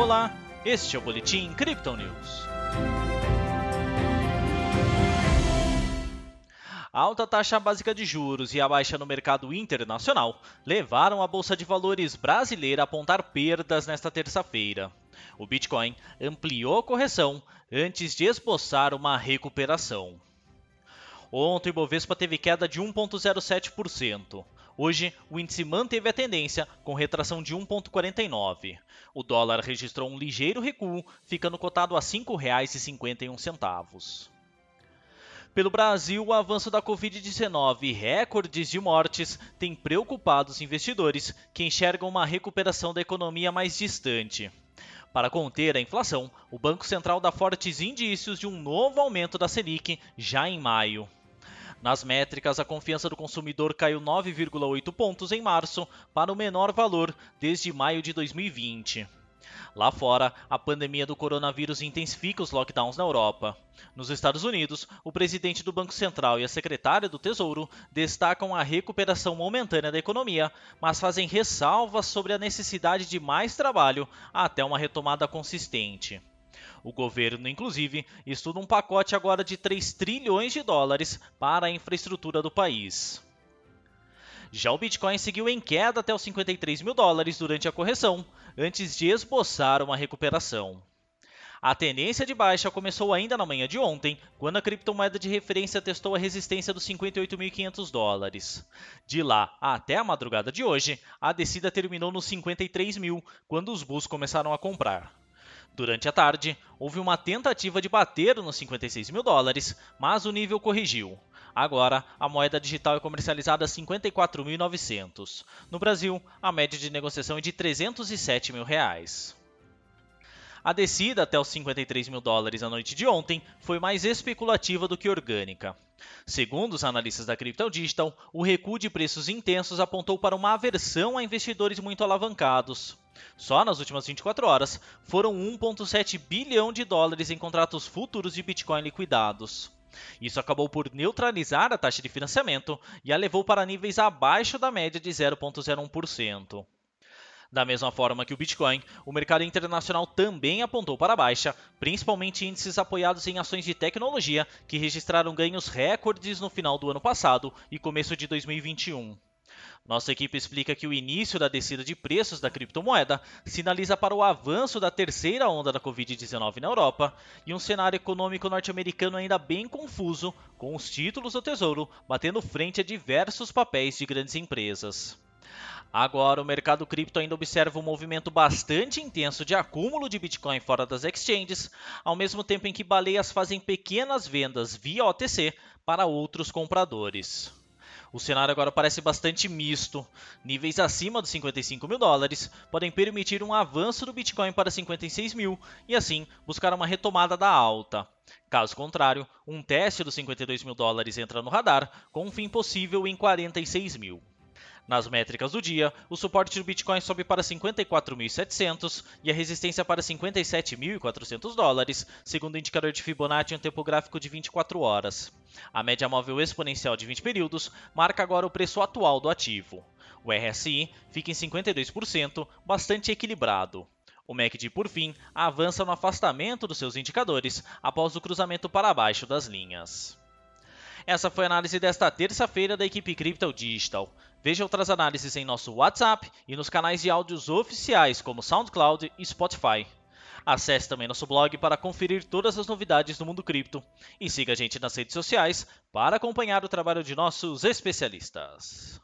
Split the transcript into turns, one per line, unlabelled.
Olá, este é o Boletim Crypto News. A alta taxa básica de juros e a baixa no mercado internacional levaram a Bolsa de Valores brasileira a apontar perdas nesta terça-feira. O Bitcoin ampliou a correção antes de esboçar uma recuperação. Ontem o Bovespa teve queda de 1,07%. Hoje, o índice manteve a tendência, com retração de 1,49. O dólar registrou um ligeiro recuo, ficando cotado a R$ 5,51. Pelo Brasil, o avanço da Covid-19 e recordes de mortes têm preocupado os investidores, que enxergam uma recuperação da economia mais distante. Para conter a inflação, o Banco Central dá fortes indícios de um novo aumento da Selic já em maio. Nas métricas, a confiança do consumidor caiu 9,8 pontos em março, para o menor valor desde maio de 2020. Lá fora, a pandemia do coronavírus intensifica os lockdowns na Europa. Nos Estados Unidos, o presidente do Banco Central e a secretária do Tesouro destacam a recuperação momentânea da economia, mas fazem ressalvas sobre a necessidade de mais trabalho até uma retomada consistente. O governo, inclusive, estuda um pacote agora de 3 trilhões de dólares para a infraestrutura do país. Já o Bitcoin seguiu em queda até os 53 mil dólares durante a correção, antes de esboçar uma recuperação. A tendência de baixa começou ainda na manhã de ontem, quando a criptomoeda de referência testou a resistência dos 58.500 dólares. De lá até a madrugada de hoje, a descida terminou nos 53 mil, quando os bulls começaram a comprar. Durante a tarde, houve uma tentativa de bater nos 56 mil dólares, mas o nível corrigiu. Agora, a moeda digital é comercializada a 54.900. No Brasil, a média de negociação é de 307 mil reais. A descida até os 53 mil dólares na noite de ontem foi mais especulativa do que orgânica. Segundo os analistas da Crypto Digital, o recuo de preços intensos apontou para uma aversão a investidores muito alavancados. Só nas últimas 24 horas foram 1,7 bilhão de dólares em contratos futuros de Bitcoin liquidados. Isso acabou por neutralizar a taxa de financiamento e a levou para níveis abaixo da média de 0,01%. Da mesma forma que o Bitcoin, o mercado internacional também apontou para baixa, principalmente índices apoiados em ações de tecnologia que registraram ganhos recordes no final do ano passado e começo de 2021. Nossa equipe explica que o início da descida de preços da criptomoeda sinaliza para o avanço da terceira onda da Covid-19 na Europa e um cenário econômico norte-americano ainda bem confuso, com os títulos do Tesouro batendo frente a diversos papéis de grandes empresas. Agora, o mercado cripto ainda observa um movimento bastante intenso de acúmulo de Bitcoin fora das exchanges, ao mesmo tempo em que baleias fazem pequenas vendas via OTC para outros compradores. O cenário agora parece bastante misto. Níveis acima dos 55 mil dólares podem permitir um avanço do Bitcoin para 56 mil e assim buscar uma retomada da alta. Caso contrário, um teste dos 52 mil dólares entra no radar, com um fim possível em 46 mil. Nas métricas do dia, o suporte do Bitcoin sobe para 54.700 e a resistência para 57.400 dólares, segundo o indicador de Fibonacci em um tempo gráfico de 24 horas. A média móvel exponencial de 20 períodos marca agora o preço atual do ativo. O RSI fica em 52%, bastante equilibrado. O MACD, por fim, avança no afastamento dos seus indicadores após o cruzamento para baixo das linhas. Essa foi a análise desta terça-feira da equipe Crypto Digital. Veja outras análises em nosso WhatsApp e nos canais de áudios oficiais como SoundCloud e Spotify. Acesse também nosso blog para conferir todas as novidades do mundo cripto e siga a gente nas redes sociais para acompanhar o trabalho de nossos especialistas.